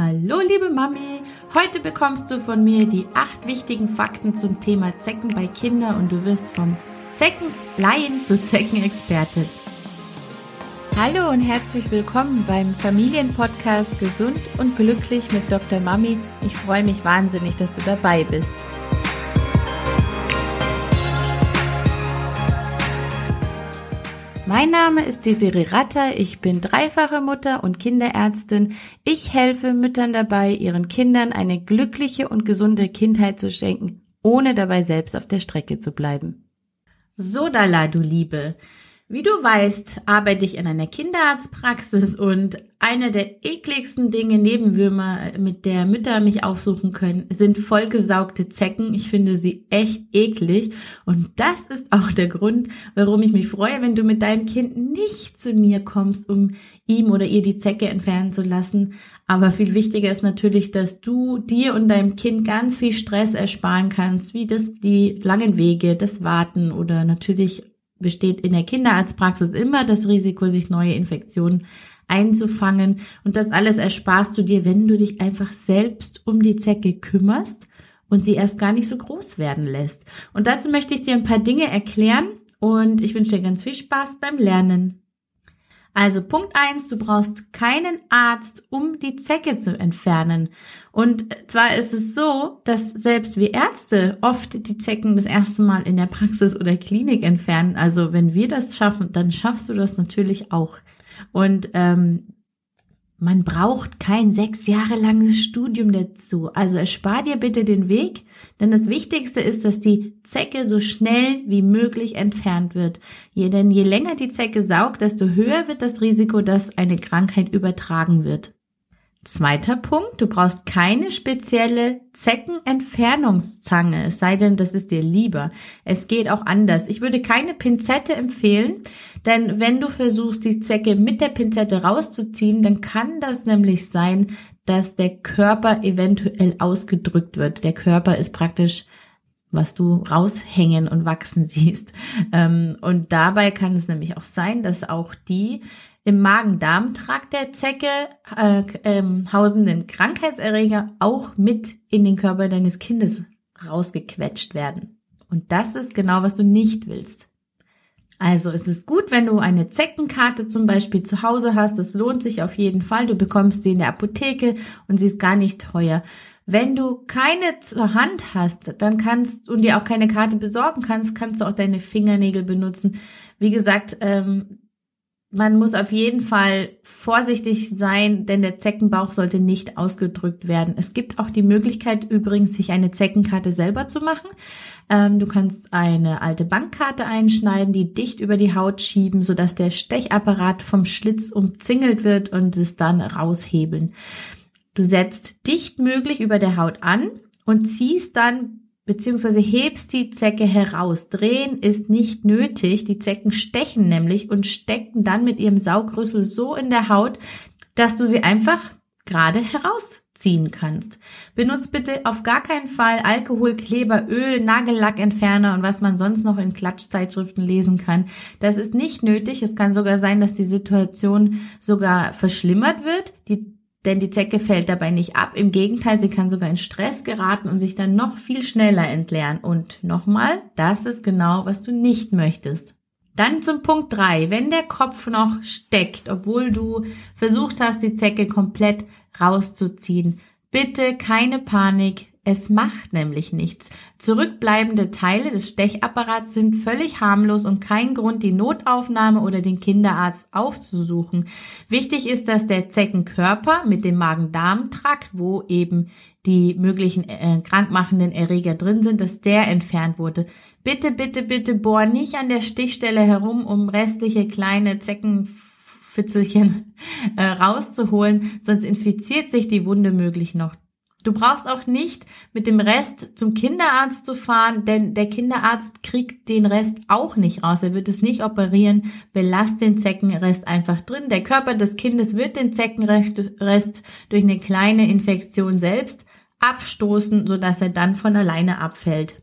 Hallo liebe Mami, heute bekommst du von mir die acht wichtigen Fakten zum Thema Zecken bei Kindern und du wirst vom Zeckenlaien zu Zeckenexperte. Hallo und herzlich willkommen beim Familienpodcast Gesund und Glücklich mit Dr. Mami. Ich freue mich wahnsinnig, dass du dabei bist. Mein Name ist Desiree Ratter, ich bin dreifache Mutter und Kinderärztin. Ich helfe Müttern dabei, ihren Kindern eine glückliche und gesunde Kindheit zu schenken, ohne dabei selbst auf der Strecke zu bleiben. So, Dala, du Liebe. Wie du weißt, arbeite ich in einer Kinderarztpraxis und eine der ekligsten Dinge Nebenwürmer, mit der Mütter mich aufsuchen können, sind vollgesaugte Zecken. Ich finde sie echt eklig und das ist auch der Grund, warum ich mich freue, wenn du mit deinem Kind nicht zu mir kommst, um ihm oder ihr die Zecke entfernen zu lassen. Aber viel wichtiger ist natürlich, dass du dir und deinem Kind ganz viel Stress ersparen kannst, wie das die langen Wege, das Warten oder natürlich besteht in der Kinderarztpraxis immer das Risiko, sich neue Infektionen einzufangen. Und das alles ersparst du dir, wenn du dich einfach selbst um die Zecke kümmerst und sie erst gar nicht so groß werden lässt. Und dazu möchte ich dir ein paar Dinge erklären und ich wünsche dir ganz viel Spaß beim Lernen. Also Punkt eins: du brauchst keinen Arzt, um die Zecke zu entfernen. Und zwar ist es so, dass selbst wir Ärzte oft die Zecken das erste Mal in der Praxis oder Klinik entfernen. Also wenn wir das schaffen, dann schaffst du das natürlich auch. Und ähm, man braucht kein sechs Jahre langes Studium dazu. Also erspar dir bitte den Weg, denn das Wichtigste ist, dass die Zecke so schnell wie möglich entfernt wird. Je, denn je länger die Zecke saugt, desto höher wird das Risiko, dass eine Krankheit übertragen wird. Zweiter Punkt, du brauchst keine spezielle Zeckenentfernungszange, es sei denn, das ist dir lieber. Es geht auch anders. Ich würde keine Pinzette empfehlen, denn wenn du versuchst, die Zecke mit der Pinzette rauszuziehen, dann kann das nämlich sein, dass der Körper eventuell ausgedrückt wird. Der Körper ist praktisch was du raushängen und wachsen siehst. Ähm, und dabei kann es nämlich auch sein, dass auch die im Magen-Darm-Trakt der Zecke äh, ähm, hausenden Krankheitserreger auch mit in den Körper deines Kindes rausgequetscht werden. Und das ist genau, was du nicht willst. Also es ist gut, wenn du eine Zeckenkarte zum Beispiel zu Hause hast. Das lohnt sich auf jeden Fall. Du bekommst sie in der Apotheke und sie ist gar nicht teuer. Wenn du keine zur Hand hast, dann kannst und dir auch keine Karte besorgen kannst, kannst du auch deine Fingernägel benutzen. Wie gesagt, ähm, man muss auf jeden Fall vorsichtig sein, denn der Zeckenbauch sollte nicht ausgedrückt werden. Es gibt auch die Möglichkeit übrigens, sich eine Zeckenkarte selber zu machen. Ähm, du kannst eine alte Bankkarte einschneiden, die dicht über die Haut schieben, sodass der Stechapparat vom Schlitz umzingelt wird und es dann raushebeln. Du setzt dicht möglich über der Haut an und ziehst dann beziehungsweise hebst die Zecke heraus. Drehen ist nicht nötig. Die Zecken stechen nämlich und stecken dann mit ihrem Saugrüssel so in der Haut, dass du sie einfach gerade herausziehen kannst. Benutzt bitte auf gar keinen Fall Alkohol, Kleber, Öl, Nagellackentferner und was man sonst noch in Klatschzeitschriften lesen kann. Das ist nicht nötig. Es kann sogar sein, dass die Situation sogar verschlimmert wird. Die denn die Zecke fällt dabei nicht ab. Im Gegenteil, sie kann sogar in Stress geraten und sich dann noch viel schneller entleeren. Und nochmal, das ist genau, was du nicht möchtest. Dann zum Punkt drei: Wenn der Kopf noch steckt, obwohl du versucht hast, die Zecke komplett rauszuziehen, bitte keine Panik. Es macht nämlich nichts. Zurückbleibende Teile des Stechapparats sind völlig harmlos und kein Grund, die Notaufnahme oder den Kinderarzt aufzusuchen. Wichtig ist, dass der Zeckenkörper mit dem Magen-Darm-Trakt, wo eben die möglichen äh, krankmachenden Erreger drin sind, dass der entfernt wurde. Bitte, bitte, bitte bohr nicht an der Stichstelle herum, um restliche kleine Zeckenfitzelchen äh, rauszuholen, sonst infiziert sich die Wunde möglich noch Du brauchst auch nicht mit dem Rest zum Kinderarzt zu fahren, denn der Kinderarzt kriegt den Rest auch nicht raus. Er wird es nicht operieren. Belast den Zeckenrest einfach drin. Der Körper des Kindes wird den Zeckenrest durch eine kleine Infektion selbst abstoßen, sodass er dann von alleine abfällt.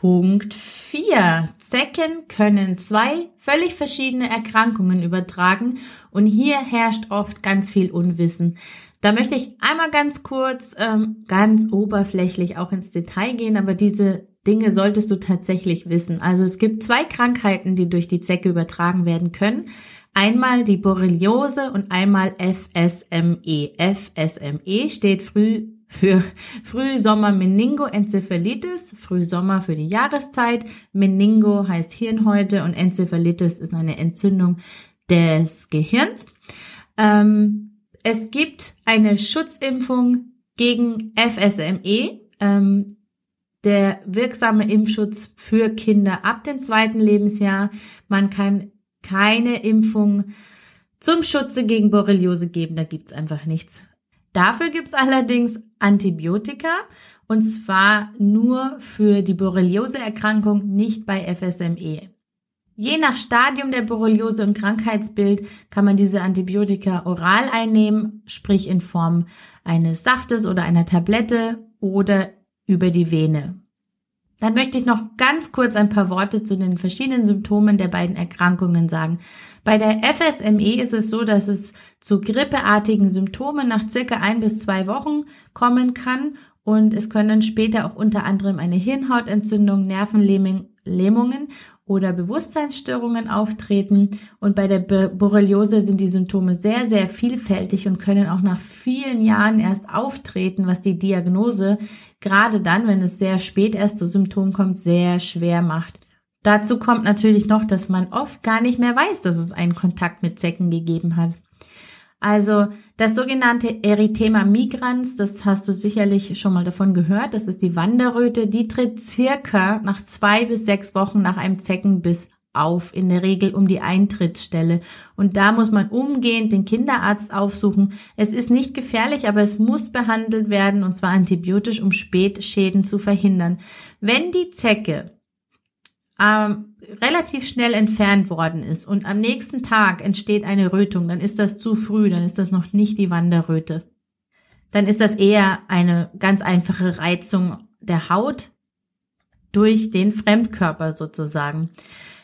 Punkt 4. Zecken können zwei völlig verschiedene Erkrankungen übertragen und hier herrscht oft ganz viel Unwissen. Da möchte ich einmal ganz kurz, ähm, ganz oberflächlich auch ins Detail gehen, aber diese Dinge solltest du tatsächlich wissen. Also es gibt zwei Krankheiten, die durch die Zecke übertragen werden können. Einmal die Borreliose und einmal FSME. FSME steht früh für Frühsommer Meningoenzephalitis, Frühsommer für die Jahreszeit. Meningo heißt Hirnhäute und Enzephalitis ist eine Entzündung des Gehirns. Ähm, es gibt eine Schutzimpfung gegen FSME. Ähm, der wirksame Impfschutz für Kinder ab dem zweiten Lebensjahr. Man kann keine Impfung zum Schutze gegen Borreliose geben, da gibt's einfach nichts. Dafür gibt's allerdings Antibiotika und zwar nur für die Borreliose-Erkrankung, nicht bei FSME. Je nach Stadium der Borreliose und Krankheitsbild kann man diese Antibiotika oral einnehmen, sprich in Form eines Saftes oder einer Tablette oder über die Vene. Dann möchte ich noch ganz kurz ein paar Worte zu den verschiedenen Symptomen der beiden Erkrankungen sagen. Bei der FSME ist es so, dass es zu grippeartigen Symptomen nach circa ein bis zwei Wochen kommen kann und es können später auch unter anderem eine Hirnhautentzündung, Nervenlähmungen oder Bewusstseinsstörungen auftreten. Und bei der Borreliose sind die Symptome sehr, sehr vielfältig und können auch nach vielen Jahren erst auftreten, was die Diagnose gerade dann, wenn es sehr spät erst zu Symptomen kommt, sehr schwer macht. Dazu kommt natürlich noch, dass man oft gar nicht mehr weiß, dass es einen Kontakt mit Zecken gegeben hat. Also das sogenannte Erythema migrans, das hast du sicherlich schon mal davon gehört, das ist die Wanderröte, die tritt circa nach zwei bis sechs Wochen nach einem Zeckenbiss auf, in der Regel um die Eintrittsstelle. Und da muss man umgehend den Kinderarzt aufsuchen. Es ist nicht gefährlich, aber es muss behandelt werden, und zwar antibiotisch, um Spätschäden zu verhindern. Wenn die Zecke ähm, relativ schnell entfernt worden ist und am nächsten Tag entsteht eine Rötung, dann ist das zu früh, dann ist das noch nicht die Wanderröte. Dann ist das eher eine ganz einfache Reizung der Haut durch den Fremdkörper sozusagen.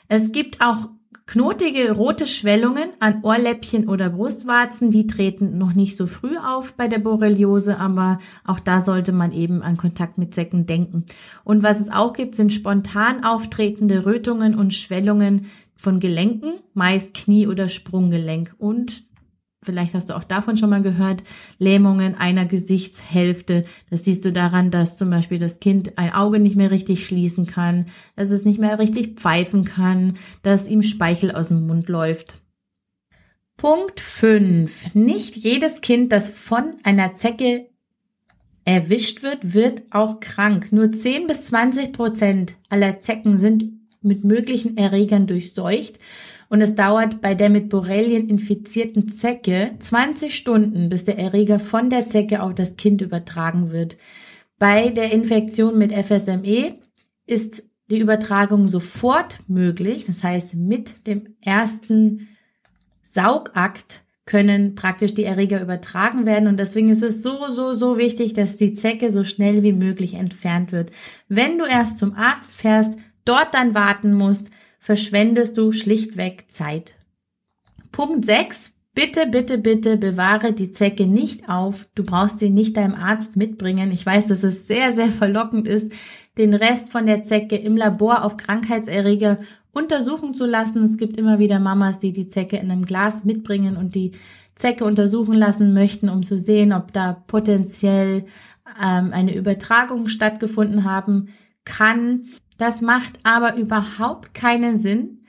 Es gibt auch Knotige rote Schwellungen an Ohrläppchen oder Brustwarzen, die treten noch nicht so früh auf bei der Borreliose, aber auch da sollte man eben an Kontakt mit Säcken denken. Und was es auch gibt, sind spontan auftretende Rötungen und Schwellungen von Gelenken, meist Knie- oder Sprunggelenk und vielleicht hast du auch davon schon mal gehört, Lähmungen einer Gesichtshälfte. Das siehst du daran, dass zum Beispiel das Kind ein Auge nicht mehr richtig schließen kann, dass es nicht mehr richtig pfeifen kann, dass ihm Speichel aus dem Mund läuft. Punkt 5. Nicht jedes Kind, das von einer Zecke erwischt wird, wird auch krank. Nur 10 bis 20 Prozent aller Zecken sind mit möglichen Erregern durchseucht und es dauert bei der mit Borrelien infizierten Zecke 20 Stunden, bis der Erreger von der Zecke auf das Kind übertragen wird. Bei der Infektion mit FSME ist die Übertragung sofort möglich. Das heißt, mit dem ersten Saugakt können praktisch die Erreger übertragen werden und deswegen ist es so, so, so wichtig, dass die Zecke so schnell wie möglich entfernt wird. Wenn du erst zum Arzt fährst, dort dann warten musst, verschwendest du schlichtweg Zeit. Punkt 6. Bitte, bitte, bitte bewahre die Zecke nicht auf. Du brauchst sie nicht deinem Arzt mitbringen. Ich weiß, dass es sehr, sehr verlockend ist, den Rest von der Zecke im Labor auf Krankheitserreger untersuchen zu lassen. Es gibt immer wieder Mamas, die die Zecke in einem Glas mitbringen und die Zecke untersuchen lassen möchten, um zu sehen, ob da potenziell ähm, eine Übertragung stattgefunden haben kann. Das macht aber überhaupt keinen Sinn,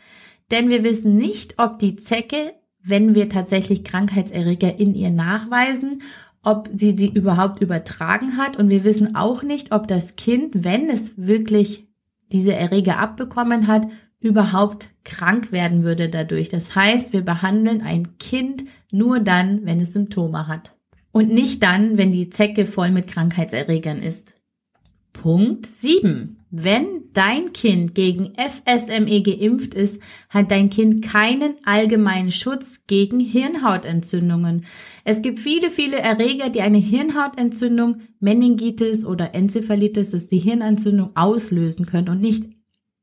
denn wir wissen nicht, ob die Zecke, wenn wir tatsächlich Krankheitserreger in ihr nachweisen, ob sie die überhaupt übertragen hat. Und wir wissen auch nicht, ob das Kind, wenn es wirklich diese Erreger abbekommen hat, überhaupt krank werden würde dadurch. Das heißt, wir behandeln ein Kind nur dann, wenn es Symptome hat. Und nicht dann, wenn die Zecke voll mit Krankheitserregern ist. Punkt 7. Wenn dein Kind gegen FSME geimpft ist, hat dein Kind keinen allgemeinen Schutz gegen Hirnhautentzündungen. Es gibt viele, viele Erreger, die eine Hirnhautentzündung, Meningitis oder Enzephalitis, das ist die Hirnentzündung, auslösen können. Und nicht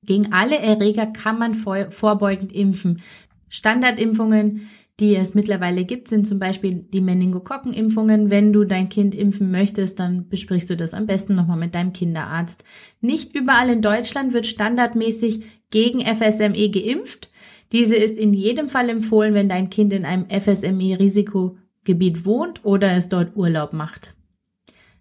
gegen alle Erreger kann man vorbeugend impfen. Standardimpfungen die es mittlerweile gibt, sind zum Beispiel die Meningokokkenimpfungen. Wenn du dein Kind impfen möchtest, dann besprichst du das am besten nochmal mit deinem Kinderarzt. Nicht überall in Deutschland wird standardmäßig gegen FSME geimpft. Diese ist in jedem Fall empfohlen, wenn dein Kind in einem FSME-Risikogebiet wohnt oder es dort Urlaub macht.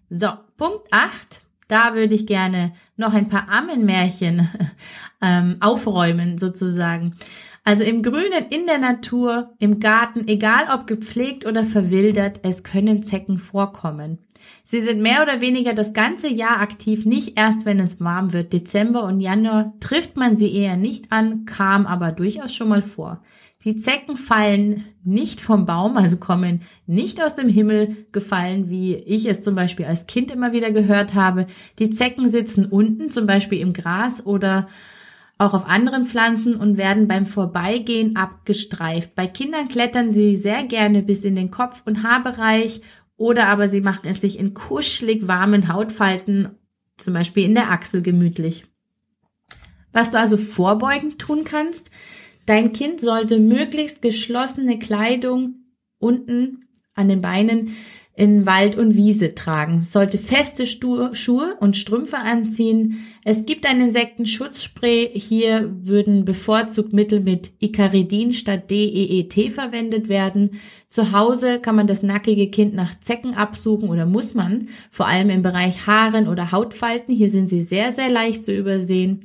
So, Punkt 8. Da würde ich gerne noch ein paar Ammenmärchen ähm, aufräumen, sozusagen. Also im Grünen, in der Natur, im Garten, egal ob gepflegt oder verwildert, es können Zecken vorkommen. Sie sind mehr oder weniger das ganze Jahr aktiv, nicht erst wenn es warm wird. Dezember und Januar trifft man sie eher nicht an, kam aber durchaus schon mal vor. Die Zecken fallen nicht vom Baum, also kommen nicht aus dem Himmel gefallen, wie ich es zum Beispiel als Kind immer wieder gehört habe. Die Zecken sitzen unten, zum Beispiel im Gras oder auch auf anderen Pflanzen und werden beim Vorbeigehen abgestreift. Bei Kindern klettern sie sehr gerne bis in den Kopf- und Haarbereich oder aber sie machen es sich in kuschelig warmen Hautfalten, zum Beispiel in der Achsel gemütlich. Was du also vorbeugend tun kannst, dein Kind sollte möglichst geschlossene Kleidung unten an den Beinen in Wald und Wiese tragen, sollte feste Schuhe und Strümpfe anziehen. Es gibt ein Insektenschutzspray. Hier würden bevorzugt Mittel mit Icaridin statt DEET verwendet werden. Zu Hause kann man das nackige Kind nach Zecken absuchen oder muss man, vor allem im Bereich Haaren oder Hautfalten. Hier sind sie sehr, sehr leicht zu übersehen.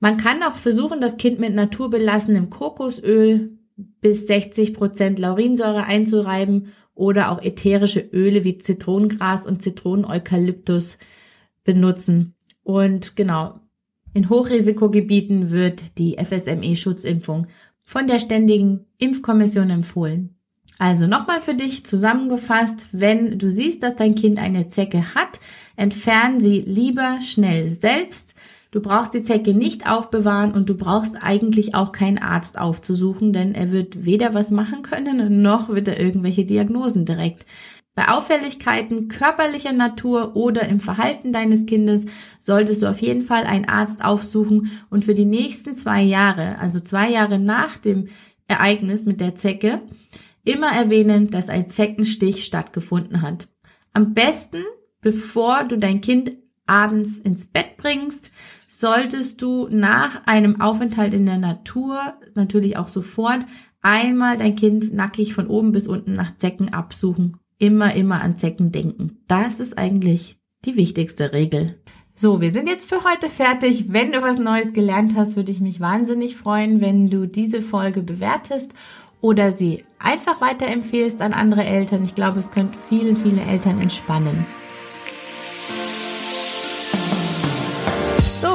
Man kann auch versuchen, das Kind mit naturbelassenem Kokosöl bis 60 Prozent Laurinsäure einzureiben oder auch ätherische Öle wie Zitronengras und Zitroneneukalyptus benutzen. Und genau, in Hochrisikogebieten wird die FSME-Schutzimpfung von der Ständigen Impfkommission empfohlen. Also nochmal für dich zusammengefasst, wenn du siehst, dass dein Kind eine Zecke hat, entfern sie lieber schnell selbst, Du brauchst die Zecke nicht aufbewahren und du brauchst eigentlich auch keinen Arzt aufzusuchen, denn er wird weder was machen können, noch wird er irgendwelche Diagnosen direkt. Bei Auffälligkeiten körperlicher Natur oder im Verhalten deines Kindes solltest du auf jeden Fall einen Arzt aufsuchen und für die nächsten zwei Jahre, also zwei Jahre nach dem Ereignis mit der Zecke, immer erwähnen, dass ein Zeckenstich stattgefunden hat. Am besten, bevor du dein Kind abends ins Bett bringst, solltest du nach einem Aufenthalt in der Natur natürlich auch sofort einmal dein Kind nackig von oben bis unten nach Zecken absuchen. Immer, immer an Zecken denken. Das ist eigentlich die wichtigste Regel. So, wir sind jetzt für heute fertig. Wenn du was Neues gelernt hast, würde ich mich wahnsinnig freuen, wenn du diese Folge bewertest oder sie einfach weiterempfehlst an andere Eltern. Ich glaube, es könnte vielen, viele Eltern entspannen.